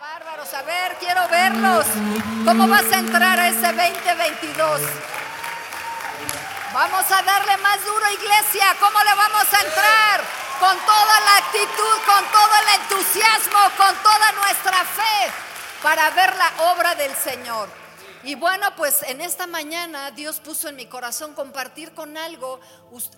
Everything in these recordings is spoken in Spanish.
bárbaros. A ver, quiero verlos. ¿Cómo vas a entrar a ese 2022? Vamos a darle más duro, iglesia. ¿Cómo le vamos a entrar? Con toda la actitud, con todo el entusiasmo, con toda nuestra fe para ver la obra del Señor. Y bueno, pues en esta mañana Dios puso en mi corazón compartir con algo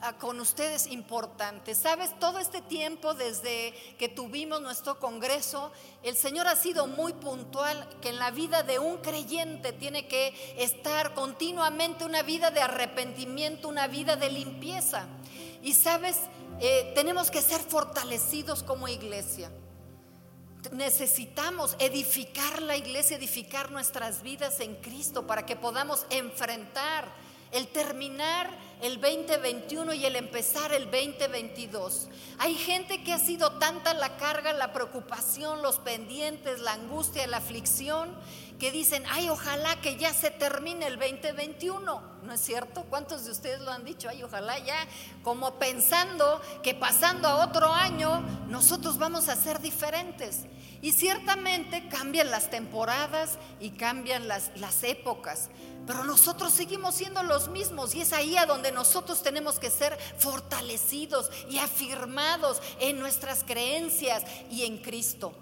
ah, con ustedes importante. Sabes, todo este tiempo desde que tuvimos nuestro congreso, el Señor ha sido muy puntual que en la vida de un creyente tiene que estar continuamente una vida de arrepentimiento, una vida de limpieza. Y sabes, eh, tenemos que ser fortalecidos como iglesia necesitamos edificar la iglesia, edificar nuestras vidas en Cristo para que podamos enfrentar el terminar el 2021 y el empezar el 2022. Hay gente que ha sido tanta la carga, la preocupación, los pendientes, la angustia, la aflicción, que dicen, ay, ojalá que ya se termine el 2021. ¿No es cierto? ¿Cuántos de ustedes lo han dicho? Ay, ojalá ya, como pensando que pasando a otro año, nosotros vamos a ser diferentes. Y ciertamente cambian las temporadas y cambian las, las épocas, pero nosotros seguimos siendo los mismos y es ahí a donde nosotros tenemos que ser fortalecidos y afirmados en nuestras creencias y en Cristo.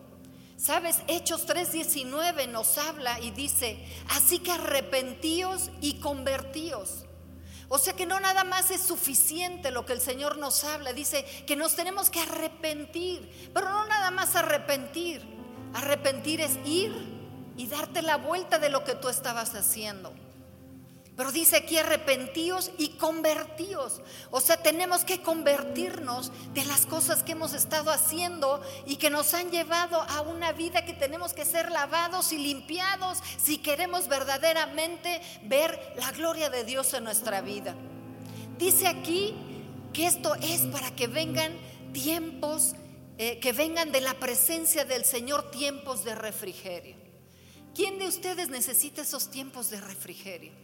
Sabes, Hechos 3:19 nos habla y dice, así que arrepentíos y convertíos. O sea que no nada más es suficiente lo que el Señor nos habla, dice que nos tenemos que arrepentir, pero no nada más arrepentir. Arrepentir es ir y darte la vuelta de lo que tú estabas haciendo. Pero dice aquí arrepentíos y convertíos. O sea, tenemos que convertirnos de las cosas que hemos estado haciendo y que nos han llevado a una vida que tenemos que ser lavados y limpiados si queremos verdaderamente ver la gloria de Dios en nuestra vida. Dice aquí que esto es para que vengan tiempos, eh, que vengan de la presencia del Señor tiempos de refrigerio. ¿Quién de ustedes necesita esos tiempos de refrigerio?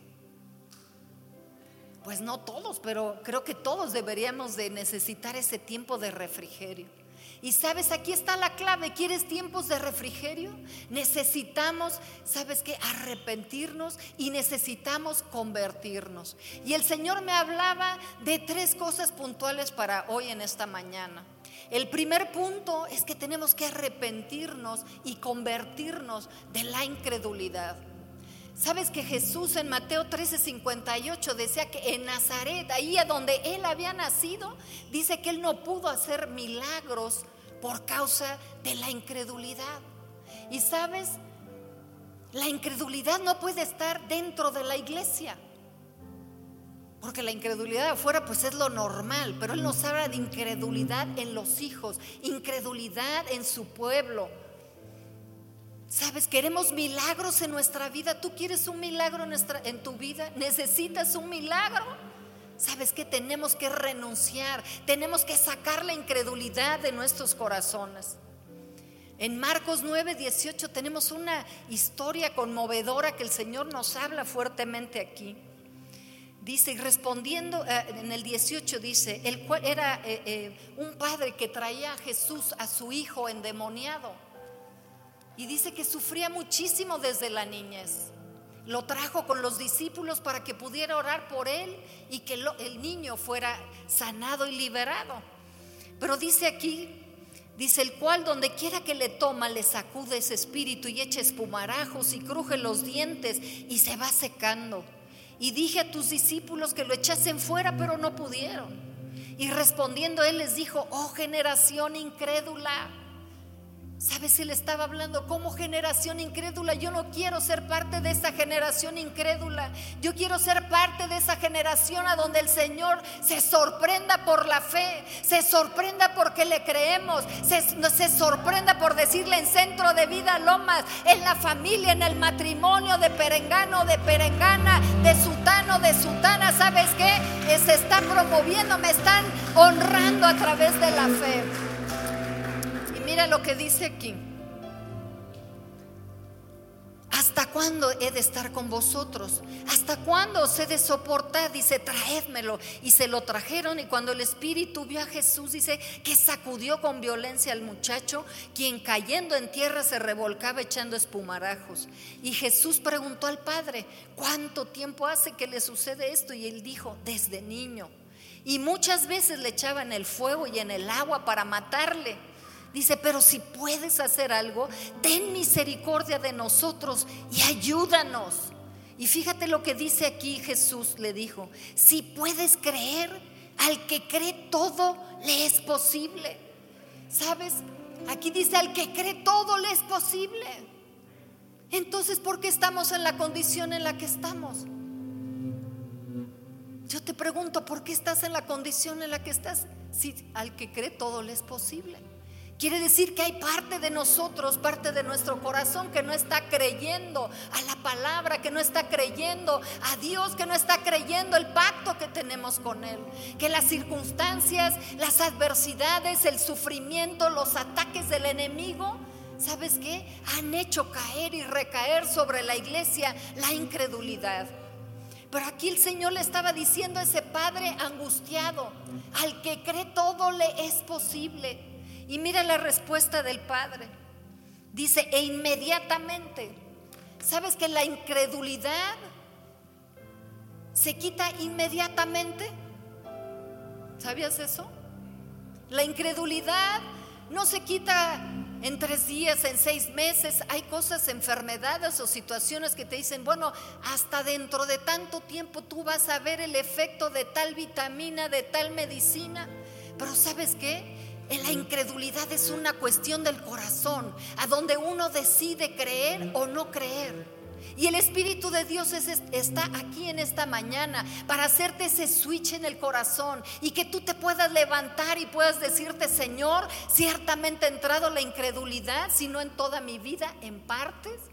Pues no todos, pero creo que todos deberíamos de necesitar ese tiempo de refrigerio. Y sabes, aquí está la clave. ¿Quieres tiempos de refrigerio? Necesitamos, ¿sabes qué? Arrepentirnos y necesitamos convertirnos. Y el Señor me hablaba de tres cosas puntuales para hoy en esta mañana. El primer punto es que tenemos que arrepentirnos y convertirnos de la incredulidad. Sabes que Jesús en Mateo 13:58 decía que en Nazaret, ahí a donde él había nacido, dice que él no pudo hacer milagros por causa de la incredulidad. Y sabes, la incredulidad no puede estar dentro de la iglesia. Porque la incredulidad afuera pues es lo normal, pero él nos habla de incredulidad en los hijos, incredulidad en su pueblo, Sabes, queremos milagros en nuestra vida. ¿Tú quieres un milagro en, tu vida? ¿Necesitas un milagro? Sabes que tenemos que renunciar, tenemos que sacar la incredulidad de nuestros corazones. En Marcos 9, 18 tenemos una historia conmovedora que el Señor nos habla fuertemente aquí. Dice, y respondiendo eh, en el 18 dice, el cual era eh, eh, un padre que traía a Jesús a su hijo endemoniado y dice que sufría muchísimo desde la niñez. Lo trajo con los discípulos para que pudiera orar por él y que el niño fuera sanado y liberado. Pero dice aquí, dice el cual donde quiera que le toma le sacude ese espíritu y echa espumarajos y cruje los dientes y se va secando. Y dije a tus discípulos que lo echasen fuera, pero no pudieron. Y respondiendo él les dijo, oh generación incrédula. ¿Sabes? Él estaba hablando como generación incrédula. Yo no quiero ser parte de esa generación incrédula. Yo quiero ser parte de esa generación a donde el Señor se sorprenda por la fe, se sorprenda porque le creemos, se, se sorprenda por decirle en centro de vida lomas, en la familia, en el matrimonio de perengano, de perengana, de sutano, de sutana. ¿Sabes qué? Se está promoviendo, me están honrando a través de la fe. Mira lo que dice aquí. ¿hasta cuándo he de estar con vosotros? ¿Hasta cuándo os he de soportar? Dice, traédmelo. Y se lo trajeron y cuando el Espíritu vio a Jesús, dice que sacudió con violencia al muchacho, quien cayendo en tierra se revolcaba echando espumarajos. Y Jesús preguntó al Padre, ¿cuánto tiempo hace que le sucede esto? Y él dijo, desde niño. Y muchas veces le echaban el fuego y en el agua para matarle. Dice, pero si puedes hacer algo, ten misericordia de nosotros y ayúdanos. Y fíjate lo que dice aquí Jesús le dijo, si puedes creer, al que cree todo le es posible. ¿Sabes? Aquí dice, al que cree todo le es posible. Entonces, ¿por qué estamos en la condición en la que estamos? Yo te pregunto, ¿por qué estás en la condición en la que estás? Si al que cree todo le es posible. Quiere decir que hay parte de nosotros, parte de nuestro corazón que no está creyendo a la palabra, que no está creyendo a Dios, que no está creyendo el pacto que tenemos con Él. Que las circunstancias, las adversidades, el sufrimiento, los ataques del enemigo, ¿sabes qué? Han hecho caer y recaer sobre la iglesia la incredulidad. Pero aquí el Señor le estaba diciendo a ese padre angustiado, al que cree todo le es posible. Y mira la respuesta del Padre. Dice, e inmediatamente, ¿sabes que la incredulidad se quita inmediatamente? ¿Sabías eso? La incredulidad no se quita en tres días, en seis meses. Hay cosas, enfermedades o situaciones que te dicen, bueno, hasta dentro de tanto tiempo tú vas a ver el efecto de tal vitamina, de tal medicina. Pero ¿sabes qué? La incredulidad es una cuestión del corazón, a donde uno decide creer o no creer. Y el Espíritu de Dios está aquí en esta mañana para hacerte ese switch en el corazón y que tú te puedas levantar y puedas decirte, Señor, ciertamente ha entrado la incredulidad, sino en toda mi vida, en partes.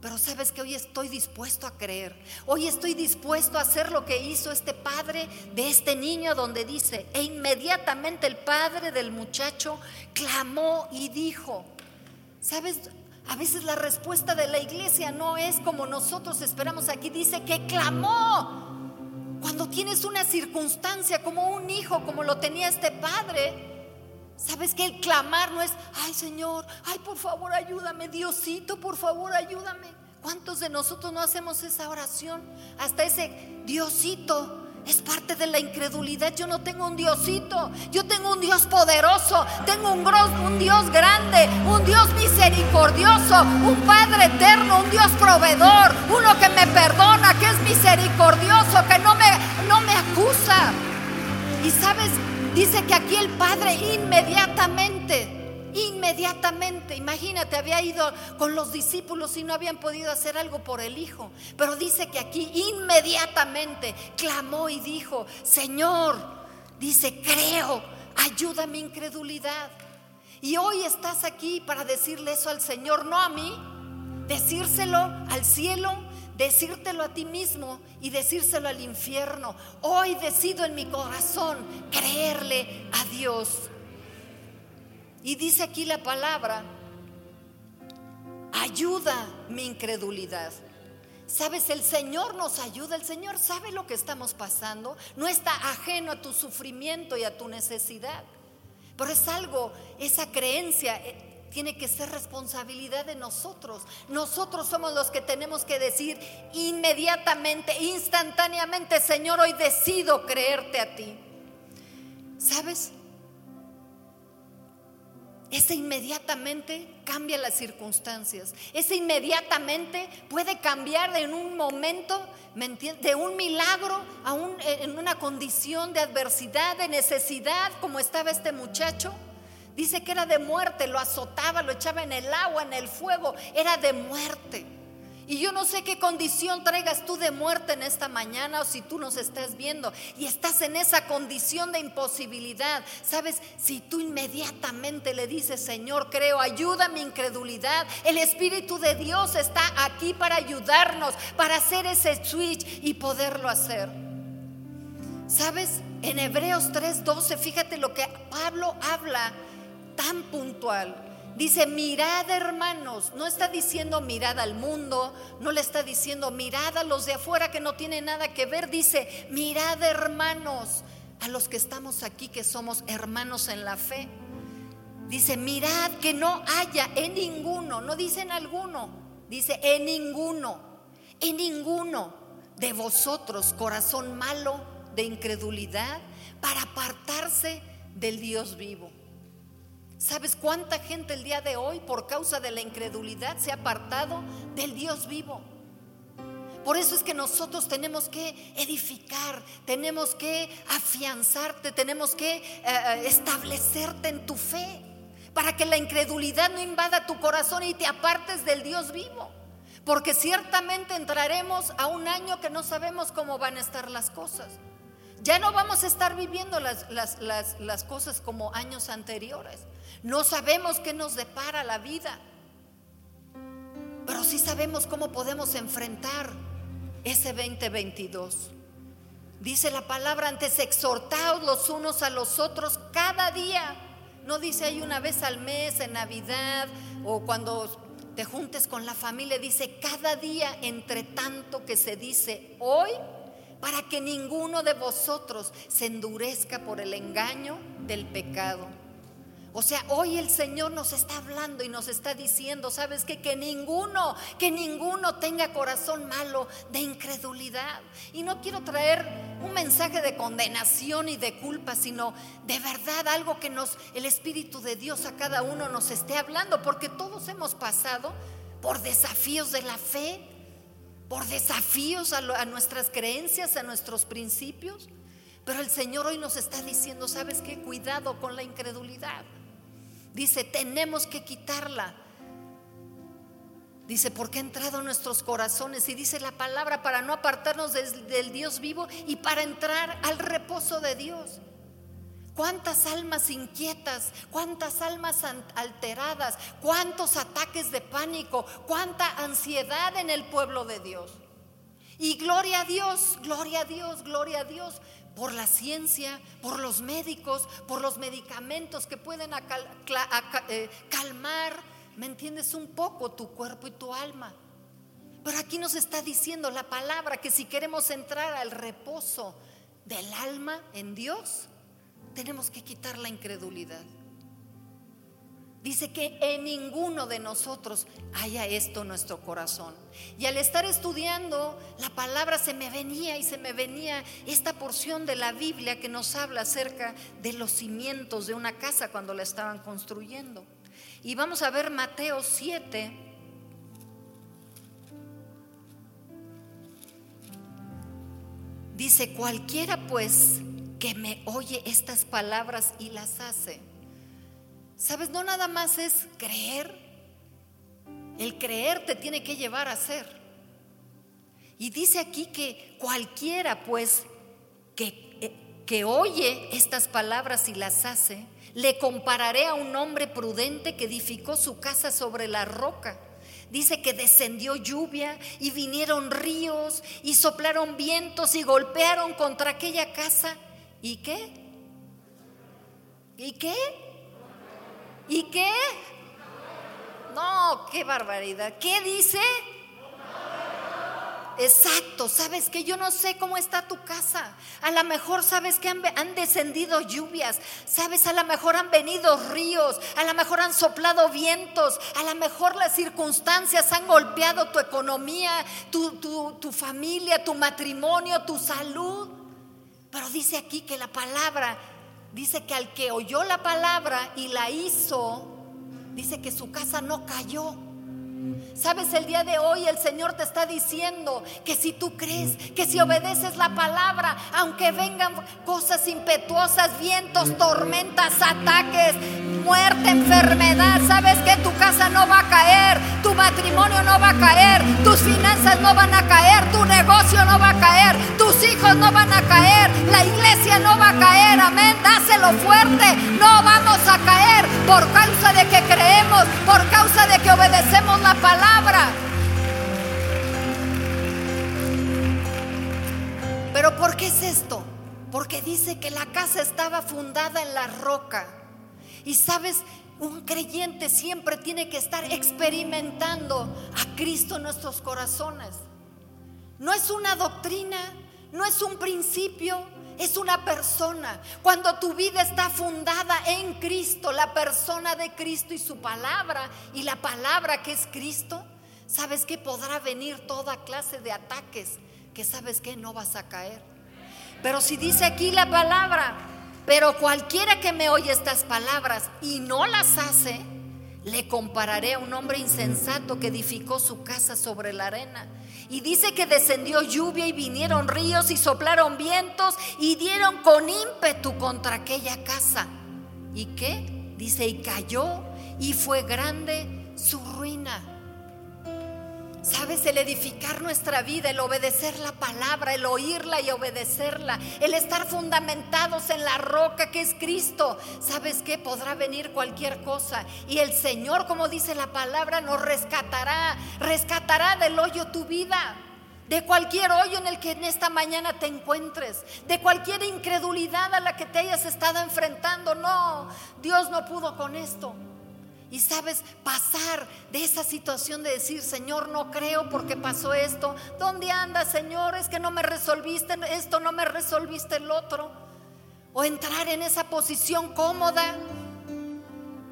Pero sabes que hoy estoy dispuesto a creer. Hoy estoy dispuesto a hacer lo que hizo este padre de este niño donde dice, e inmediatamente el padre del muchacho clamó y dijo, ¿sabes? A veces la respuesta de la iglesia no es como nosotros esperamos. Aquí dice que clamó. Cuando tienes una circunstancia como un hijo, como lo tenía este padre, ¿Sabes que el clamar no es, ay Señor, ay por favor ayúdame, Diosito, por favor ayúdame? ¿Cuántos de nosotros no hacemos esa oración? Hasta ese Diosito es parte de la incredulidad. Yo no tengo un Diosito, yo tengo un Dios poderoso, tengo un, un Dios grande, un Dios misericordioso, un Padre eterno, un Dios proveedor, uno que me perdona, que es misericordioso, que no me, no me acusa. Y sabes, Dice que aquí el padre inmediatamente, inmediatamente, imagínate, había ido con los discípulos y no habían podido hacer algo por el hijo. Pero dice que aquí inmediatamente clamó y dijo, Señor, dice, creo, ayuda mi incredulidad. Y hoy estás aquí para decirle eso al Señor, no a mí, decírselo al cielo decírtelo a ti mismo y decírselo al infierno. Hoy decido en mi corazón creerle a Dios. Y dice aquí la palabra, ayuda mi incredulidad. Sabes, el Señor nos ayuda, el Señor sabe lo que estamos pasando, no está ajeno a tu sufrimiento y a tu necesidad, pero es algo, esa creencia eh, tiene que ser responsabilidad de nosotros. Nosotros somos los que tenemos que decir inmediatamente, instantáneamente, Señor, hoy decido creerte a ti. ¿Sabes? Ese inmediatamente cambia las circunstancias. Ese inmediatamente puede cambiar en un momento, de un milagro a en una condición de adversidad, de necesidad, como estaba este muchacho. Dice que era de muerte, lo azotaba, lo echaba en el agua, en el fuego, era de muerte. Y yo no sé qué condición traigas tú de muerte en esta mañana o si tú nos estás viendo y estás en esa condición de imposibilidad. Sabes, si tú inmediatamente le dices, Señor, creo, ayuda mi incredulidad, el Espíritu de Dios está aquí para ayudarnos, para hacer ese switch y poderlo hacer. Sabes, en Hebreos 3:12, fíjate lo que Pablo habla tan puntual. Dice, mirad hermanos, no está diciendo mirad al mundo, no le está diciendo mirad a los de afuera que no tienen nada que ver, dice, mirad hermanos, a los que estamos aquí que somos hermanos en la fe. Dice, mirad que no haya en ninguno, no dice en alguno, dice en ninguno, en ninguno de vosotros corazón malo de incredulidad para apartarse del Dios vivo. ¿Sabes cuánta gente el día de hoy por causa de la incredulidad se ha apartado del Dios vivo? Por eso es que nosotros tenemos que edificar, tenemos que afianzarte, tenemos que eh, eh, establecerte en tu fe, para que la incredulidad no invada tu corazón y te apartes del Dios vivo. Porque ciertamente entraremos a un año que no sabemos cómo van a estar las cosas. Ya no vamos a estar viviendo las, las, cosas como años anteriores. No sabemos qué nos depara la vida. Pero sí sabemos cómo podemos enfrentar ese 2022. Dice la palabra, antes exhortaos los unos a los otros cada día. No dice ahí una vez al mes, en Navidad o cuando te juntes con la familia. Dice cada día, entre tanto que se dice hoy para que ninguno de vosotros se endurezca por el engaño del pecado. O sea, hoy el Señor nos está hablando y nos está diciendo, ¿sabes qué? Que ninguno, que ninguno tenga corazón malo de incredulidad. Y no quiero traer un mensaje de condenación y de culpa, sino de verdad algo que nos, el Espíritu de Dios a cada uno nos esté hablando, porque todos hemos pasado por desafíos de la fe, por desafíos a, nuestras creencias, a nuestros principios. Pero el Señor hoy nos está diciendo, ¿sabes qué? Cuidado con la incredulidad. Dice, tenemos que quitarla. Dice, porque ha entrado en nuestros corazones. Y dice la palabra para no apartarnos del Dios vivo y para entrar al reposo de Dios. ¿Cuántas almas inquietas? ¿Cuántas almas alteradas? ¿Cuántos ataques de pánico? ¿Cuánta ansiedad en el pueblo de Dios? Y gloria a Dios, gloria a Dios, gloria a Dios por la ciencia, por los médicos, por los medicamentos que pueden eh, calmar, ¿me entiendes? Un poco tu cuerpo y tu alma. Pero aquí nos está diciendo la palabra que si queremos entrar al reposo del alma en Dios, tenemos que quitar la incredulidad. Dice que en ninguno de nosotros haya esto en nuestro corazón. Y al estar estudiando la palabra se me venía y se me venía esta porción de la Biblia que nos habla acerca de los cimientos de una casa cuando la estaban construyendo. Y vamos a ver Mateo 7. Dice, cualquiera pues que me oye estas palabras y las hace. ¿Sabes? No nada más es creer. El creer te tiene que llevar a hacer. Y dice aquí que cualquiera pues que, eh, que oye estas palabras y las hace, le compararé a un hombre prudente que edificó su casa sobre la roca. Dice que descendió lluvia y vinieron ríos y soplaron vientos y golpearon contra aquella casa ¿Y qué? ¿Y qué? ¿Y qué? No, qué barbaridad. ¿Qué dice? Exacto, sabes que yo no sé cómo está tu casa. A lo mejor sabes que han, descendido lluvias, sabes, a lo mejor han venido ríos, a lo mejor han soplado vientos, a lo mejor las circunstancias han golpeado tu economía, tu, tu familia, tu matrimonio, tu salud. Pero dice aquí que la palabra, dice que al que oyó la palabra y la hizo, dice que su casa no cayó. Sabes, el día de hoy el Señor te está diciendo que si tú crees, que si obedeces la palabra, aunque vengan cosas impetuosas, vientos, tormentas, ataques, muerte, enfermedad, sabes que tu casa no va a caer, tu matrimonio no va a caer, tus finanzas no van a caer, tu negocio no va a caer, tus hijos no van a caer, la iglesia no va a caer, amén, dáselo fuerte, no vamos a caer por causa de que creemos, por causa de que obedecemos la palabra. Pero ¿por qué es esto? Porque dice que la casa estaba fundada en la roca. Y sabes, Un creyente siempre tiene que estar experimentando a Cristo en nuestros corazones. No es una doctrina, no es un principio, es una persona. Cuando tu vida está fundada en Cristo, la persona de Cristo y su palabra, y la palabra que es Cristo, sabes que podrá venir toda clase de ataques, que sabes que no vas a caer. Pero si dice aquí la palabra, pero cualquiera que me oye estas palabras y no las hace, le compararé a un hombre insensato que edificó su casa sobre la arena. Y dice que descendió lluvia y vinieron ríos y soplaron vientos y dieron con ímpetu contra aquella casa. ¿Y qué? Dice, y cayó y fue grande su ruina. Sabes, el edificar nuestra vida, el obedecer la palabra, el oírla y obedecerla, el estar fundamentados en la roca que es Cristo. ¿Sabes qué? Podrá venir cualquier cosa. Y el Señor, como dice la palabra, nos rescatará, rescatará del hoyo tu vida. De cualquier hoyo en el que en esta mañana te encuentres, de cualquier incredulidad a la que te hayas estado enfrentando. No, Dios no pudo con esto. Y sabes, pasar de esa situación de decir, Señor, no creo porque pasó esto. ¿Dónde andas, Señor? Es que no me resolviste esto, no me resolviste el otro. O entrar en esa posición cómoda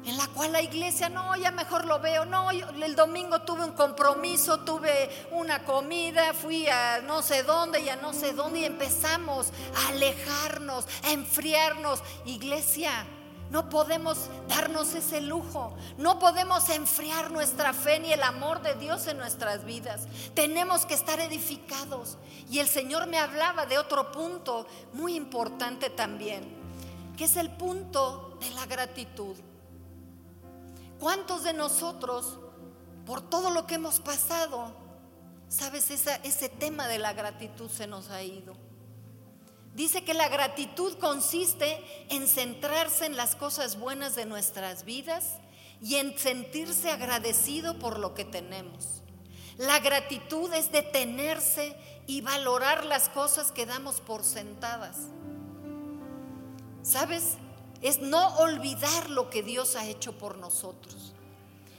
en la cual la iglesia, no, ya mejor lo veo, no, el domingo tuve un compromiso, tuve una comida, fui a no sé dónde y a no sé dónde y empezamos a alejarnos, a enfriarnos. Iglesia, no podemos darnos ese lujo. No podemos enfriar nuestra fe ni el amor de Dios en nuestras vidas. Tenemos que estar edificados. Y el Señor me hablaba de otro punto muy importante también, que es el punto de la gratitud. ¿Cuántos de nosotros, por todo lo que hemos pasado, sabes, ese tema de la gratitud se nos ha ido? Dice que la gratitud consiste en centrarse en las cosas buenas de nuestras vidas y en sentirse agradecido por lo que tenemos. La gratitud es detenerse y valorar las cosas que damos por sentadas. ¿Sabes? Es no olvidar lo que Dios ha hecho por nosotros.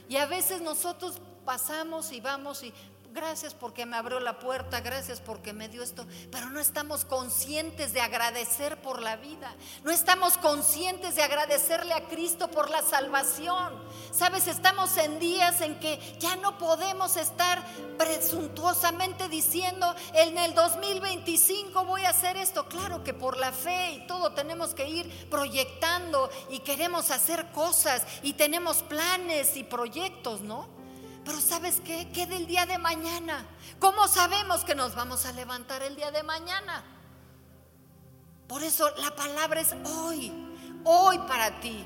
Y a veces nosotros pasamos y vamos y Gracias porque me abrió la puerta, gracias porque me dio esto. Pero no estamos conscientes de agradecer por la vida. No estamos conscientes de agradecerle a Cristo por la salvación. Sabes, estamos en días en que ya no podemos estar presuntuosamente diciendo, en el 2025 voy a hacer esto. Claro que por la fe y todo tenemos que ir proyectando y queremos hacer cosas y tenemos planes y proyectos, ¿no? Pero ¿sabes qué? ¿Qué del día de mañana? ¿Cómo sabemos que nos vamos a levantar el día de mañana? Por eso la palabra es hoy, hoy para ti.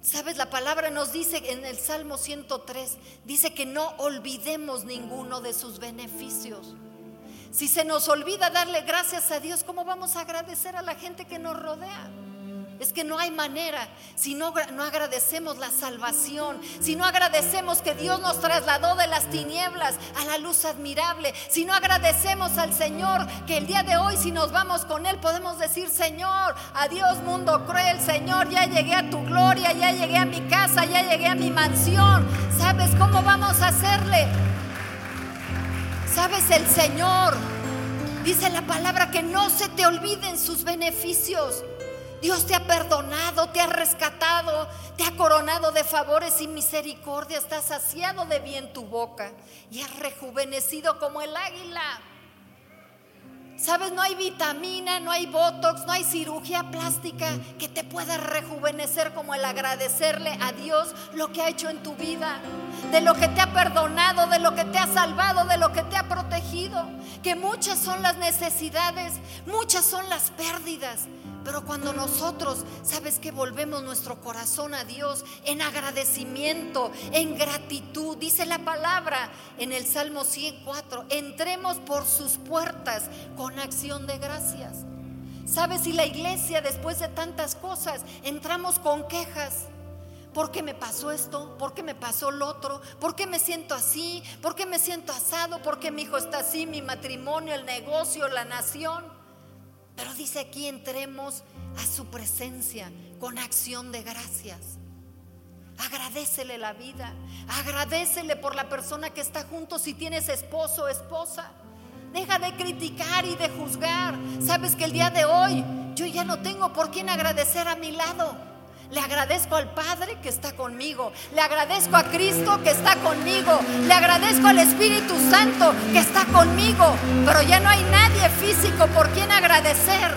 ¿Sabes? La palabra nos dice en el Salmo 103, dice que no olvidemos ninguno de sus beneficios. Si se nos olvida darle gracias a Dios, ¿cómo vamos a agradecer a la gente que nos rodea? Es que no hay manera si no, no, agradecemos la salvación, si no agradecemos que Dios nos trasladó de las tinieblas a la luz admirable, si no agradecemos al Señor que el día de hoy si nos vamos con Él podemos decir, Señor, adiós mundo cruel, Señor, ya llegué a tu gloria, ya llegué a mi casa, ya llegué a mi mansión. ¿Sabes cómo vamos a hacerle? ¿Sabes el Señor? Dice la palabra que no se te olviden sus beneficios. Dios te ha perdonado, te ha rescatado, te ha coronado de favores y misericordia, está saciado de bien tu boca y has rejuvenecido como el águila. Sabes, no hay vitamina, no hay botox, no hay cirugía plástica que te pueda rejuvenecer como el agradecerle a Dios lo que ha hecho en tu vida, de lo que te ha perdonado, de lo que te ha salvado, de lo que te ha protegido. Que muchas son las necesidades, muchas son las pérdidas, pero cuando nosotros, sabes que volvemos nuestro corazón a Dios en agradecimiento, en gratitud, dice la palabra en el Salmo 104, entremos por sus puertas con acción de gracias. Sabes, si la iglesia después de tantas cosas entramos con quejas, ¿Por qué me pasó esto? ¿Por qué me pasó lo otro? ¿Por qué me siento así? ¿Por qué me siento asado? ¿Por qué mi hijo está así? Mi matrimonio, el negocio, la nación. Pero dice aquí entremos a su presencia con acción de gracias. Agradecele la vida. Agradecele por la persona que está junto si tienes esposo o esposa. Deja de criticar y de juzgar. Sabes que el día de hoy yo ya no tengo por quién agradecer a mi lado. Le agradezco al Padre que está conmigo. Le agradezco a Cristo que está conmigo. Le agradezco al Espíritu Santo que está conmigo. Pero ya no hay nadie físico por quien agradecer.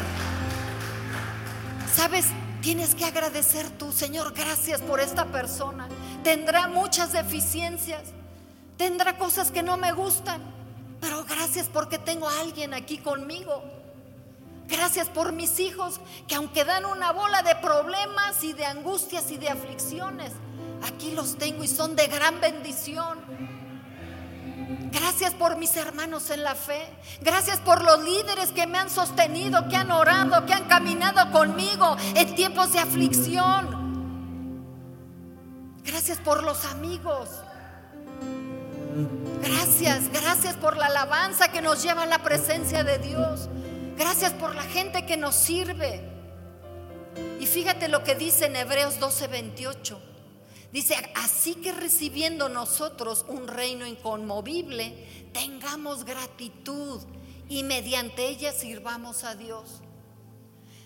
¿Sabes? Tienes que agradecer tú, Señor, gracias por esta persona. Tendrá muchas deficiencias. Tendrá cosas que no me gustan. Pero gracias porque tengo a alguien aquí conmigo. Gracias por mis hijos que aunque dan una bola de problemas y de angustias y de aflicciones, aquí los tengo y son de gran bendición. Gracias por mis hermanos en la fe. Gracias por los líderes que me han sostenido, que han orado, que han caminado conmigo en tiempos de aflicción. Gracias por los amigos. Gracias, gracias por la alabanza que nos lleva a la presencia de Dios. Gracias por la gente que nos sirve. Y fíjate lo que dice en Hebreos 12:28. Dice, así que recibiendo nosotros un reino inconmovible, tengamos gratitud y mediante ella sirvamos a Dios.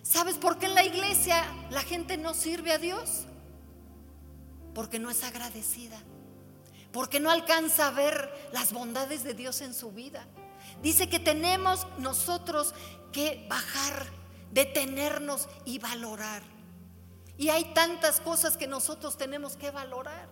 ¿Sabes por qué en la iglesia la gente no sirve a Dios? Porque no es agradecida, porque no alcanza a ver las bondades de Dios en su vida. Dice que tenemos nosotros que bajar, detenernos y valorar. Y hay tantas cosas que nosotros tenemos que valorar.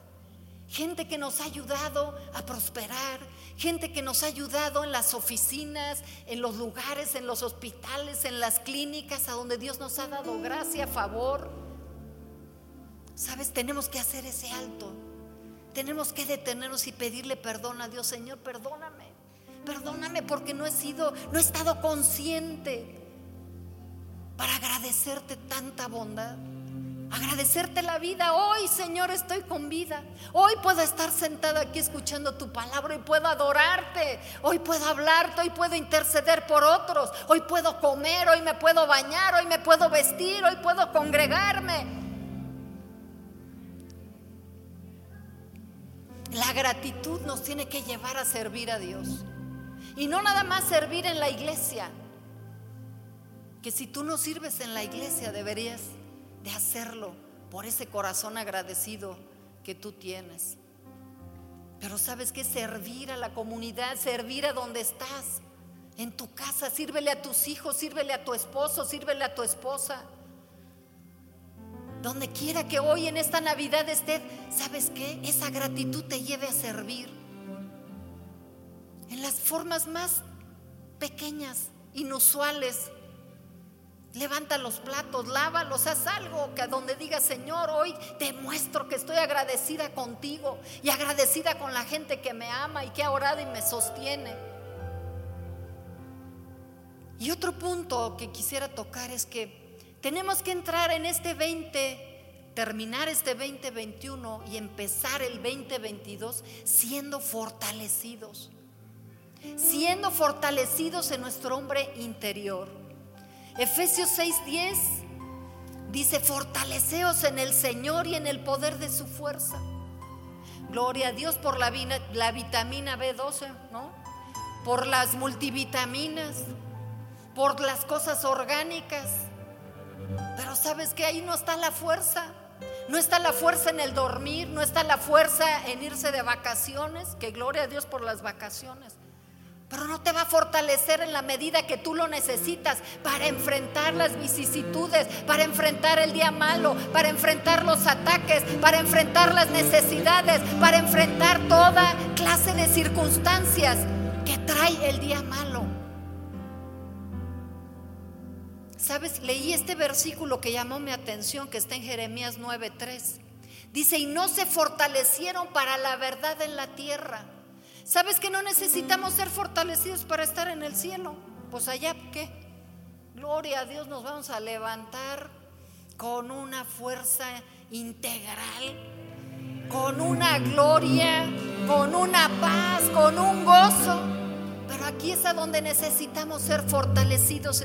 Gente que nos ha ayudado a prosperar, gente que nos ha ayudado en las oficinas, en los lugares, en los hospitales, en las clínicas, a donde Dios nos ha dado gracia, favor. Sabes, tenemos que hacer ese alto. Tenemos que detenernos y pedirle perdón a Dios, Señor, perdóname. Perdóname porque no he sido, no he estado consciente para agradecerte tanta bondad. Agradecerte la vida. Hoy, Señor, estoy con vida. Hoy puedo estar sentada aquí escuchando tu palabra y puedo adorarte. Hoy puedo hablarte, hoy puedo interceder por otros. Hoy puedo comer, hoy me puedo bañar, hoy me puedo vestir, hoy puedo congregarme. La gratitud nos tiene que llevar a servir a Dios. Y no nada más servir en la iglesia, que si tú no sirves en la iglesia deberías de hacerlo por ese corazón agradecido que tú tienes. Pero sabes que servir a la comunidad, servir a donde estás, en tu casa, sírvele a tus hijos, sírvele a tu esposo, sírvele a tu esposa. Donde quiera que hoy en esta Navidad estés, ¿sabes qué? Esa gratitud te lleve a servir. En las formas más pequeñas, inusuales, Levanta los platos, lávalos, haz algo que a donde diga Señor, hoy te muestro que estoy agradecida contigo y agradecida con la gente que me ama y que ha orado y me sostiene. Y otro punto que quisiera tocar es que tenemos que entrar en este 20, terminar este 2021 y empezar el 2022 siendo fortalecidos, siendo fortalecidos en nuestro hombre interior. Efesios 6:10 dice, fortaleceos en el Señor y en el poder de su fuerza. Gloria a Dios por la, la vitamina B12, ¿no? Por las multivitaminas, por las cosas orgánicas. Pero sabes que ahí no está la fuerza. No está la fuerza en el dormir, no está la fuerza en irse de vacaciones, que gloria a Dios por las vacaciones pero no te va a fortalecer en la medida que tú lo necesitas para enfrentar las vicisitudes, para enfrentar el día malo, para enfrentar los ataques, para enfrentar las necesidades, para enfrentar toda clase de circunstancias que trae el día malo. Sabes, leí este versículo que llamó mi atención, que está en Jeremías 9:3. Dice, y no se fortalecieron para la verdad en la tierra ¿Sabes que no necesitamos ser fortalecidos para estar en el cielo? Pues allá, ¿qué? Gloria a Dios, nos vamos a levantar con una fuerza integral, con una gloria, con una paz, con un gozo. Pero aquí es a donde necesitamos ser fortalecidos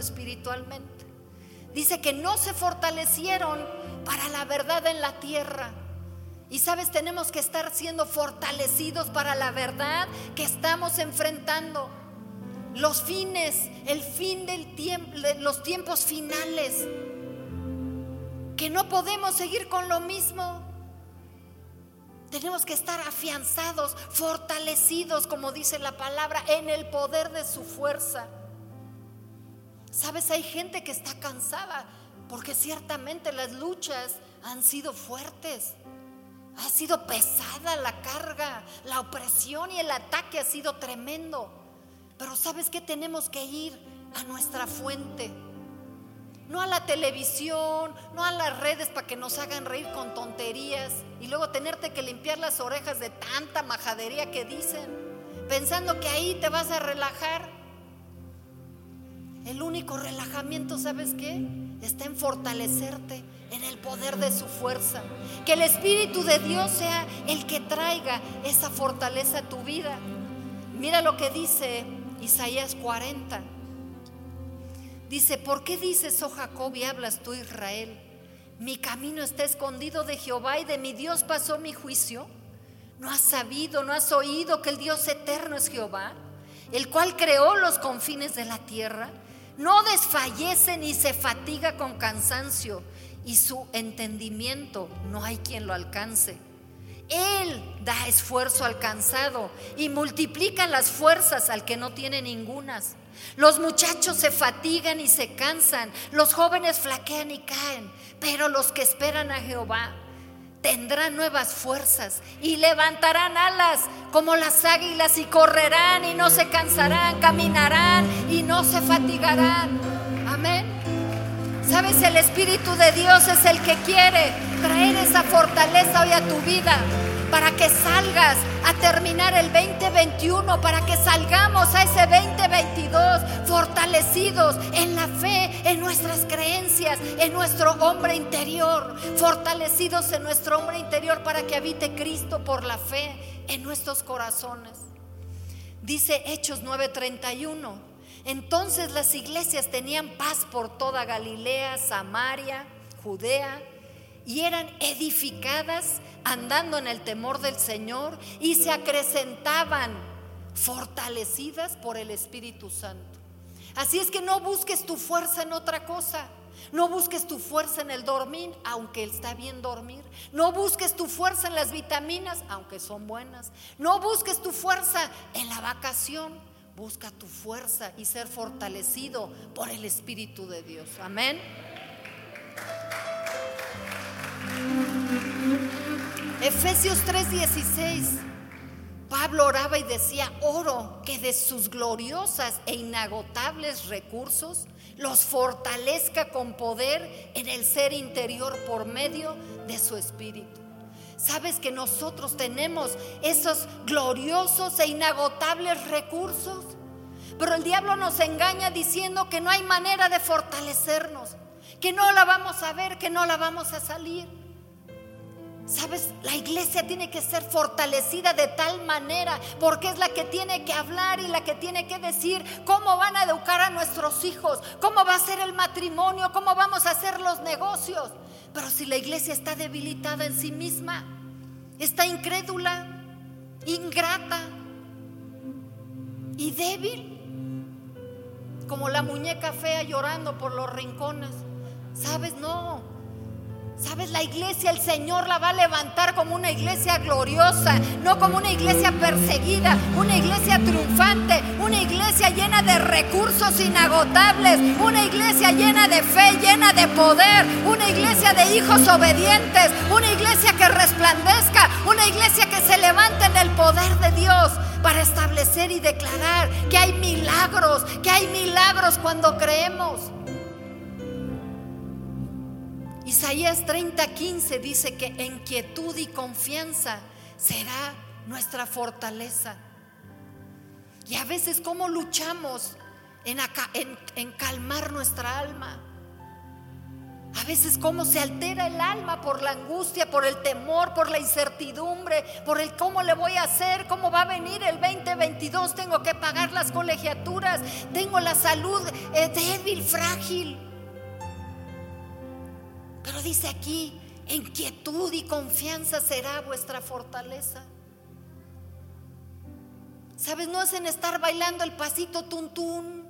Y sabes, tenemos que estar siendo fortalecidos para la verdad que estamos enfrentando. Los fines, el fin del tiempo, los tiempos finales. Que no podemos seguir con lo mismo. Tenemos que estar afianzados, fortalecidos, como dice la palabra, en el poder de su fuerza. Sabes, hay gente que está cansada porque ciertamente las luchas han sido fuertes. Ha sido pesada la carga, la opresión y el ataque ha sido tremendo. Pero sabes que tenemos que ir a nuestra fuente no a la televisión, no a las redes para que nos hagan reír con tonterías y luego tenerte que limpiar las orejas de tanta majadería que dicen, pensando que ahí te vas a relajar. El único relajamiento, ¿sabes qué? Está en fortalecerte en el poder de su fuerza. Que el Espíritu de Dios sea el que traiga esa fortaleza a tu vida. Mira lo que dice Isaías 40. Dice, ¿por qué dices, oh Jacob, y hablas tú, Israel? Mi camino está escondido de Jehová y de mi Dios pasó mi juicio. ¿No has sabido, no has oído que el Dios eterno es Jehová, el cual creó los confines de la tierra? No desfallece ni se fatiga con cansancio y su entendimiento no hay quien lo alcance. Él da esfuerzo al cansado y multiplica las fuerzas al que no tiene ningunas. Los muchachos se fatigan y se cansan, los jóvenes flaquean y caen, pero los que esperan a Jehová tendrán nuevas fuerzas y levantarán alas como las águilas y correrán y no se cansarán, caminarán y no se fatigarán. Amén. Sabes, el Espíritu de Dios es el que quiere traer esa fortaleza hoy a tu vida para que salgas a terminar el 2021, para que salgamos a ese 2022 fortalecidos en la fe, en nuestras creencias, en nuestro hombre interior, fortalecidos en nuestro hombre interior para que habite Cristo por la fe en nuestros corazones. Dice Hechos 9:31. Entonces las iglesias tenían paz por toda Galilea, Samaria, Judea y eran edificadas andando en el temor del Señor y se acrecentaban fortalecidas por el Espíritu Santo. Así es que no busques tu fuerza en otra cosa. No busques tu fuerza en el dormir, aunque está bien dormir. No busques tu fuerza en las vitaminas, aunque son buenas. No busques tu fuerza en la vacación. Busca tu fuerza y ser fortalecido por el Espíritu de Dios. Amén. Efesios 3:16. Pablo oraba y decía, oro que de sus gloriosas e inagotables recursos los fortalezca con poder en el ser interior por medio de su espíritu. Sabes que nosotros tenemos esos gloriosos e inagotables recursos, pero el diablo nos engaña diciendo que no hay manera de fortalecernos, que no la vamos a ver, que no la vamos a salir. Sabes, la iglesia tiene que ser fortalecida de tal manera porque es la que tiene que hablar y la que tiene que decir cómo van a educar a nuestros hijos, cómo va a ser el matrimonio, cómo vamos a hacer los negocios. Pero si la iglesia está debilitada en sí misma, está incrédula, ingrata y débil, como la muñeca fea llorando por los rincones, sabes, no. Sabes, la iglesia, el Señor la va a levantar como una iglesia gloriosa, no como una iglesia perseguida, una iglesia triunfante, una iglesia llena de recursos inagotables, una iglesia llena de fe, llena de poder, una iglesia de hijos obedientes, una iglesia que resplandezca, una iglesia que se levante en el poder de Dios para establecer y declarar que hay milagros, que hay milagros cuando creemos. Isaías 30:15 dice que en quietud y confianza será nuestra fortaleza. Y a veces cómo luchamos en, en, calmar nuestra alma. A veces cómo se altera el alma por la angustia, por el temor, por la incertidumbre, por el cómo le voy a hacer, cómo va a venir el 2022, tengo que pagar las colegiaturas, tengo la salud eh, débil, frágil. Pero dice aquí en quietud y confianza será vuestra fortaleza. ¿Sabes? No es en estar bailando el pasito tuntún.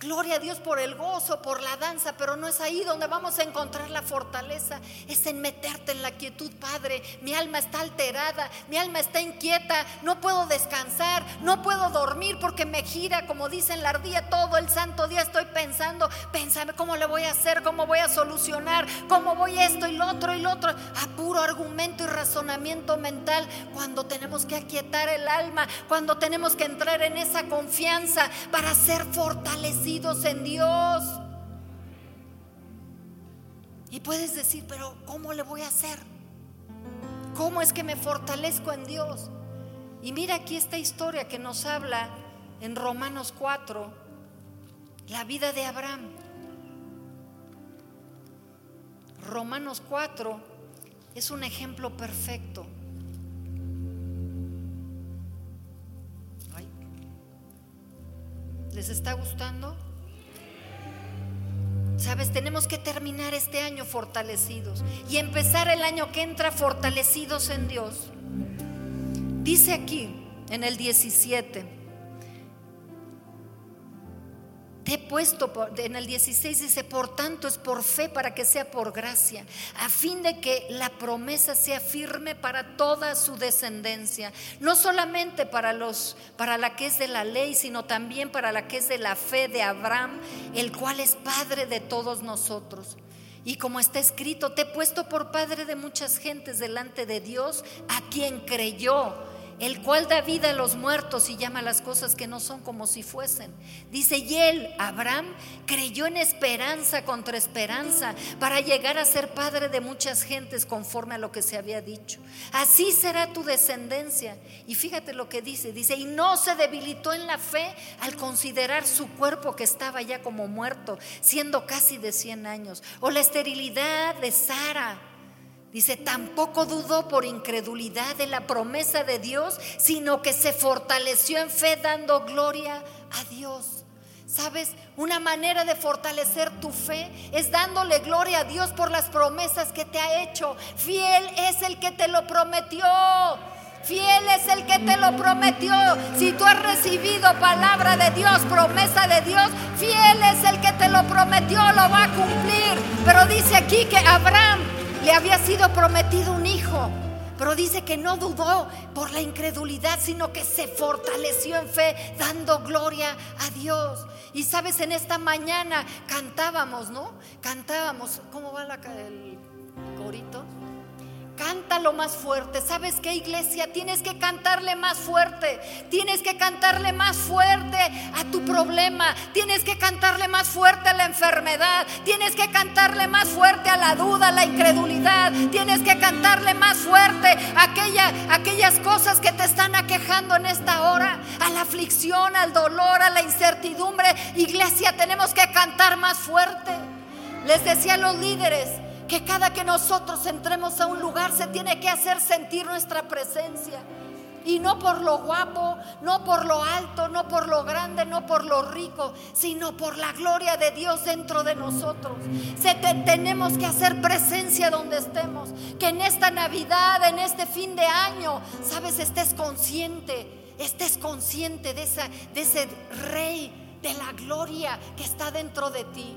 Gloria a Dios por el gozo, por la danza, pero no es ahí donde vamos a encontrar la fortaleza. Es en meterte en la quietud, Padre. Mi alma está alterada, mi alma está inquieta, no puedo descansar, no puedo dormir porque me gira, como dicen la ardilla, todo el santo día estoy pensando, pensame cómo le voy a hacer, cómo voy a solucionar, cómo voy esto y lo otro y lo otro. A puro argumento y razonamiento mental, cuando tenemos que aquietar el alma, cuando tenemos que entrar en esa confianza para ser fortalecidos en Dios. Y puedes decir, pero ¿cómo le voy a hacer? ¿Cómo es que me fortalezco en Dios? Y mira aquí esta historia que nos habla en Romanos 4, la vida de Abraham. Romanos 4 es un ejemplo perfecto. ¿Les está gustando? Sabes, tenemos que terminar este año fortalecidos y empezar el año que entra fortalecidos en Dios. Dice aquí en el 17, he puesto, en el 16 dice, por tanto es por fe para que sea por gracia, a fin de que la promesa sea firme para toda su descendencia, no solamente para los para la que es de la ley, sino también para la que es de la fe de Abraham, el cual es padre de todos nosotros. Y como está escrito, te he puesto por padre de muchas gentes delante de Dios, a quien creyó el cual da vida a los muertos y llama las cosas que no son como si fuesen. Dice, y él, Abraham, creyó en esperanza contra esperanza para llegar a ser padre de muchas gentes conforme a lo que se había dicho. Así será tu descendencia. Y fíjate lo que dice, dice, y no se debilitó en la fe al considerar su cuerpo que estaba ya como muerto, siendo casi de 100 años, o la esterilidad de Sara Dice, tampoco dudó por incredulidad de la promesa de Dios, sino que se fortaleció en fe dando gloria a Dios. ¿Sabes? Una manera de fortalecer tu fe es dándole gloria a Dios por las promesas que te ha hecho. Fiel es el que te lo prometió. Fiel es el que te lo prometió. Si tú has recibido palabra de Dios, promesa de Dios, fiel es el que te lo prometió, lo va a cumplir. Pero dice aquí que Abraham le había sido prometido un hijo, pero dice que no dudó por la incredulidad, sino que se fortaleció en fe, dando gloria a Dios. Y sabes, en esta mañana cantábamos, ¿no? Cantábamos, ¿cómo va la, el corito? Cántalo más fuerte. ¿Sabes qué, iglesia? Tienes que cantarle más fuerte. Tienes que cantarle más fuerte a tu problema. Tienes que cantarle más fuerte a la enfermedad. Tienes que cantarle más fuerte a la duda, a la incredulidad. Tienes que cantarle más fuerte a aquella, aquellas cosas que te están aquejando en esta hora. A la aflicción, al dolor, a la incertidumbre. Iglesia, tenemos que cantar más fuerte. Les decía a los líderes, que cada que nosotros entremos a un lugar se tiene que hacer sentir nuestra presencia. Y no por lo guapo, no por lo alto, no por lo grande, no por lo rico, sino por la gloria de Dios dentro de nosotros. Tenemos que hacer presencia donde estemos. Que en esta Navidad, en este fin de año, sabes, estés consciente, estés consciente de, de ese rey de la gloria que está dentro de ti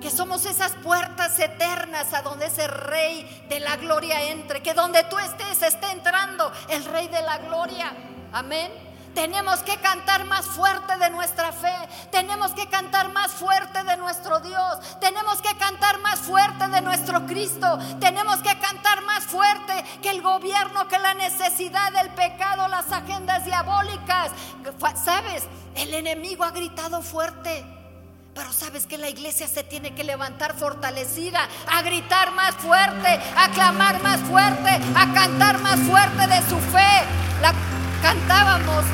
que somos esas puertas eternas a donde ese rey de la gloria entre, que donde tú estés esté entrando el rey de la gloria. Amén. Tenemos que cantar más fuerte de nuestra fe. Tenemos que cantar más fuerte de nuestro Dios. Tenemos que cantar más fuerte de nuestro Cristo. Tenemos que cantar más fuerte que el gobierno, que la necesidad, el pecado, las agendas diabólicas. ¿Sabes? El enemigo ha gritado fuerte. Pero sabes que la iglesia se tiene que levantar fortalecida, a gritar más fuerte, a clamar más fuerte, a cantar más fuerte de su fe. La cantábamos.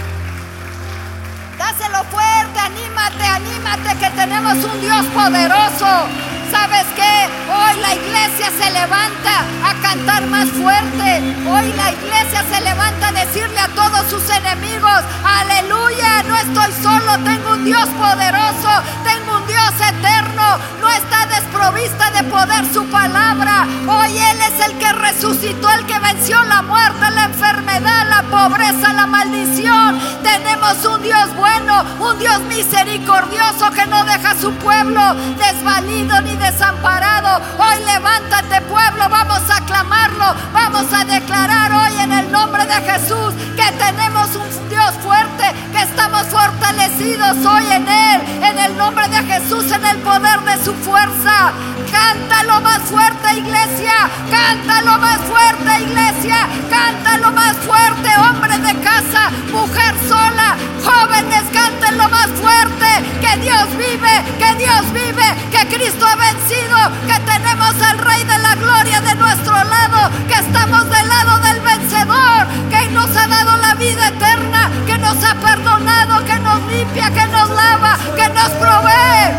Dáselo fuerte, anímate, anímate que tenemos un Dios poderoso. ¿Sabes qué? Hoy la iglesia se levanta a cantar más fuerte. Hoy la iglesia se levanta a decirle a todos sus enemigos, aleluya, no estoy solo, tengo un Dios poderoso, tengo un Dios eterno, no está desprovista de poder su palabra. Hoy Él es el que resucitó, el que venció la muerte, la enfermedad, la pobreza, la maldición. Tenemos un Dios bueno, un Dios misericordioso que no deja a su pueblo desvalido ni desamparado. Hoy levántate pueblo, vamos a clamarlo, vamos a declarar hoy en el nombre de Jesús que tenemos un Dios fuerte, que estamos fortalecidos hoy en Él, en el nombre de Jesús, en el poder de su fuerza. Cántalo más fuerte, iglesia. Cántalo más fuerte, iglesia. Cántalo más fuerte, hombre de casa, mujer sola, jóvenes, cántenlo más fuerte. Que Dios vive, que Dios vive, que Cristo ha vencido, que tenemos al Rey de la Gloria de nuestro lado, que estamos del lado del vencedor, que nos ha dado la vida eterna, que nos ha perdonado, que nos limpia, que nos lava, que nos provee.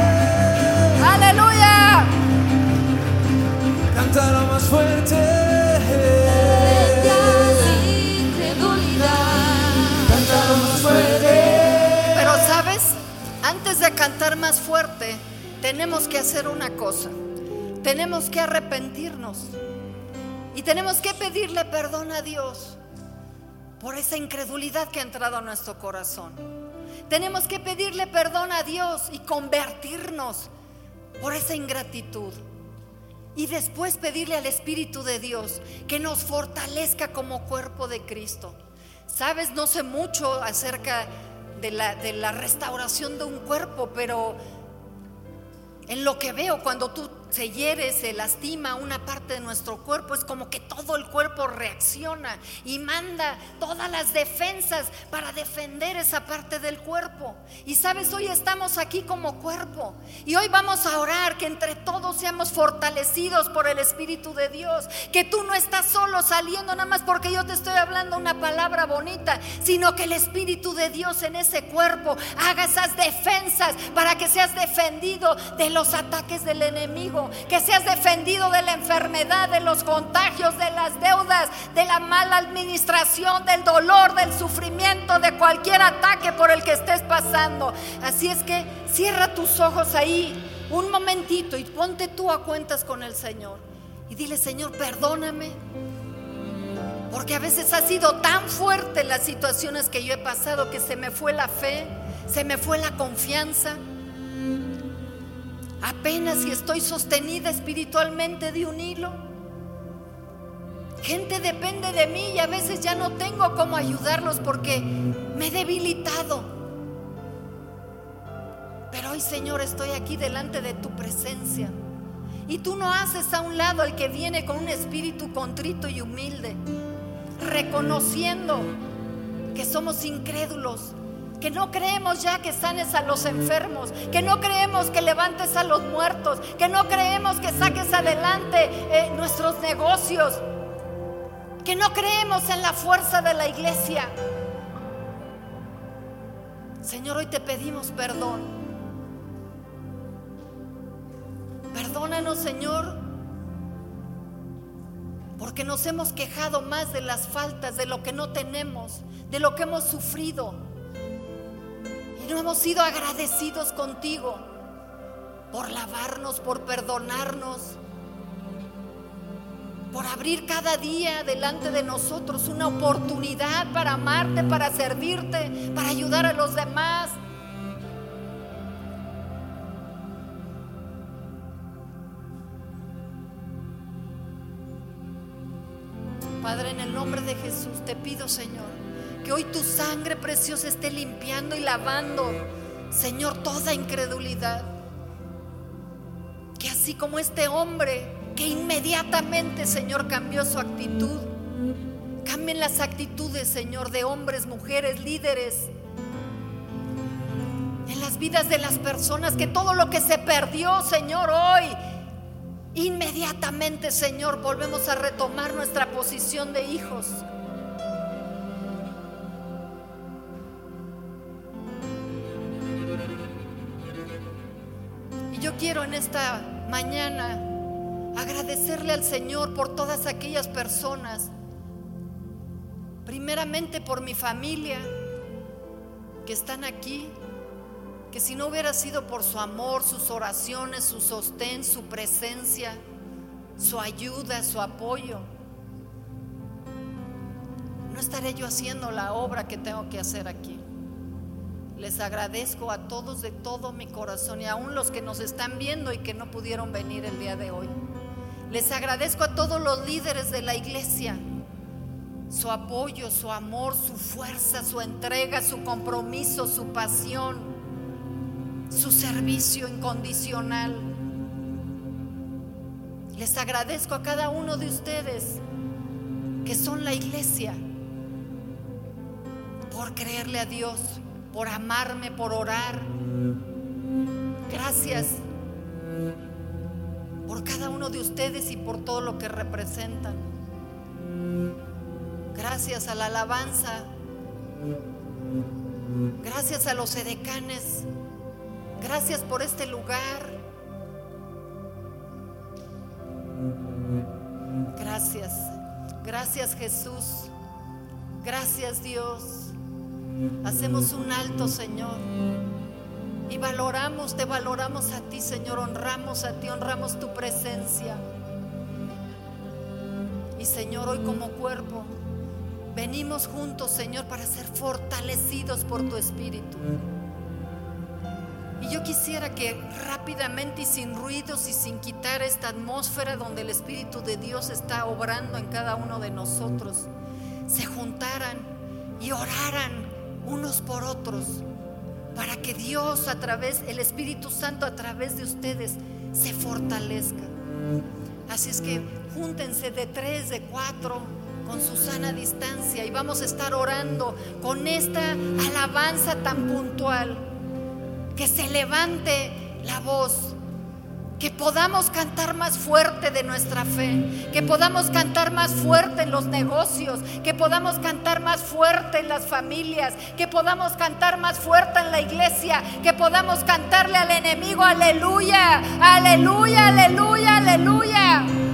Aleluya. Cántalo más fuerte. Cántalo más fuerte. Pero sabes, antes de cantar más fuerte, tenemos que hacer una cosa. Tenemos que arrepentirnos. Y tenemos que pedirle perdón a Dios por esa incredulidad que ha entrado a nuestro corazón. Tenemos que pedirle perdón a Dios y convertirnos por esa ingratitud. Y después pedirle al Espíritu de Dios que nos fortalezca como cuerpo de Cristo. Sabes, no sé mucho acerca de la, de la restauración de un cuerpo, pero en lo que veo cuando tú se hiere, se lastima una parte de nuestro cuerpo, es como que todo el cuerpo reacciona y manda todas las defensas para defender esa parte del cuerpo. Y sabes, hoy estamos aquí como cuerpo y hoy vamos a orar que entre todos seamos fortalecidos por el Espíritu de Dios, que tú no estás solo saliendo nada más porque yo te estoy hablando una palabra bonita, sino que el Espíritu de Dios en ese cuerpo haga esas defensas para que seas defendido de los ataques del enemigo que seas defendido de la enfermedad, de los contagios, de las deudas, de la mala administración, del dolor, del sufrimiento, de cualquier ataque por el que estés pasando. Así es que cierra tus ojos ahí un momentito y ponte tú a cuentas con el Señor. Y dile, Señor, perdóname. Porque a veces ha sido tan fuerte las situaciones que yo he pasado que se me fue la fe, se me fue la confianza. Apenas si estoy sostenida espiritualmente de un hilo. Gente depende de mí y a veces ya no tengo cómo ayudarlos porque me he debilitado. Pero hoy, Señor, estoy aquí delante de tu presencia. Y tú no haces a un lado al que viene con un espíritu contrito y humilde, reconociendo que somos incrédulos, que no creemos ya que sanes a los enfermos, que no creemos que levantes a los muertos, que no creemos que saques adelante eh, nuestros negocios, que no creemos en la fuerza de la iglesia. Señor, hoy te pedimos perdón. Perdónanos, Señor, porque nos hemos quejado más de las faltas, de lo que no tenemos, de lo que hemos sufrido no hemos sido agradecidos contigo por lavarnos, por perdonarnos, por abrir cada día delante de nosotros una oportunidad para amarte, para servirte, para ayudar a los demás. Padre, en el nombre de Jesús te pido, Señor, que hoy tu sangre preciosa esté limpiando y lavando, Señor, toda incredulidad. Que así como este hombre que inmediatamente, Señor, cambió su actitud, cambien las actitudes, Señor, de hombres, mujeres, líderes, en las vidas de las personas, que todo lo que se perdió, Señor, hoy, inmediatamente, Señor, volvemos a retomar nuestra posición de hijos. Quiero en esta mañana agradecerle al Señor por todas aquellas personas. Primeramente por mi familia que están aquí, que si no hubiera sido por su amor, sus oraciones, su sostén, su presencia, su ayuda, su apoyo, no estaré yo haciendo la obra que tengo que hacer aquí. Les agradezco a todos de todo mi corazón y aún los que nos están viendo y que no pudieron venir el día de hoy. Les agradezco a todos los líderes de la iglesia su apoyo, su amor, su fuerza, su entrega, su compromiso, su pasión, su servicio incondicional. Les agradezco a cada uno de ustedes que son la iglesia por creerle a Dios, por amarme, por orar. Gracias por cada uno de ustedes y por todo lo que representan. Gracias a la alabanza. Gracias a los edecanes. Gracias por este lugar. Gracias. Gracias Jesús. Gracias Dios. Hacemos un alto, Señor. Y valoramos, te valoramos a ti, Señor. Honramos a ti, honramos tu presencia. Y Señor, hoy como cuerpo, venimos juntos, Señor, para ser fortalecidos por tu Espíritu. Y yo quisiera que rápidamente y sin ruidos y sin quitar esta atmósfera donde el Espíritu de Dios está obrando en cada uno de nosotros, se juntaran y oraran unos por otros, para que Dios a través, el Espíritu Santo a través de ustedes se fortalezca. Así es que júntense de tres, de cuatro, con su sana distancia y vamos a estar orando con esta alabanza tan puntual. Que se levante la voz que podamos cantar más fuerte de nuestra fe, que podamos cantar más fuerte en los negocios, que podamos cantar más fuerte en las familias, que podamos cantar más fuerte en la iglesia, que podamos cantarle al enemigo, aleluya, aleluya, aleluya, aleluya.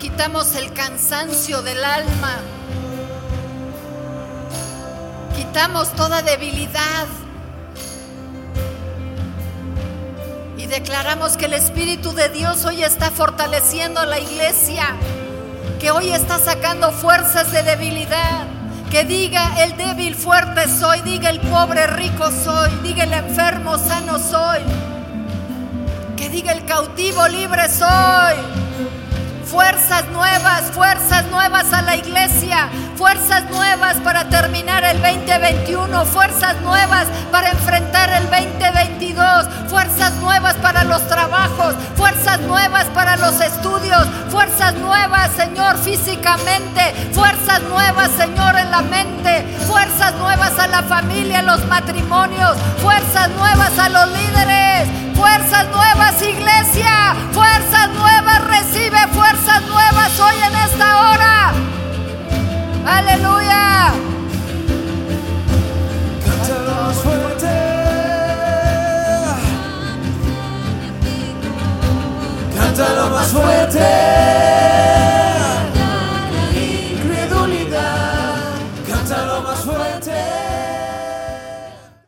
Quitamos el cansancio del alma. Quitamos toda debilidad. Y declaramos que el Espíritu de Dios hoy está fortaleciendo a la iglesia. Que hoy está sacando fuerzas de debilidad. Que diga el débil fuerte soy, diga el pobre rico soy, diga el enfermo sano soy. Que diga el cautivo libre soy fuerzas nuevas, fuerzas nuevas a la iglesia, fuerzas nuevas para terminar el 2021, fuerzas nuevas para enfrentar el 2022, fuerzas nuevas para los trabajos, fuerzas nuevas para los estudios, fuerzas nuevas, Señor, físicamente, fuerzas nuevas, Señor, en la mente, fuerzas nuevas a la familia, a los matrimonios, fuerzas nuevas a los líderes, Fuerzas nuevas, iglesia. Fuerzas nuevas, recibe fuerzas nuevas hoy en esta hora. Aleluya. Cántalo más fuerte. Cántalo más fuerte.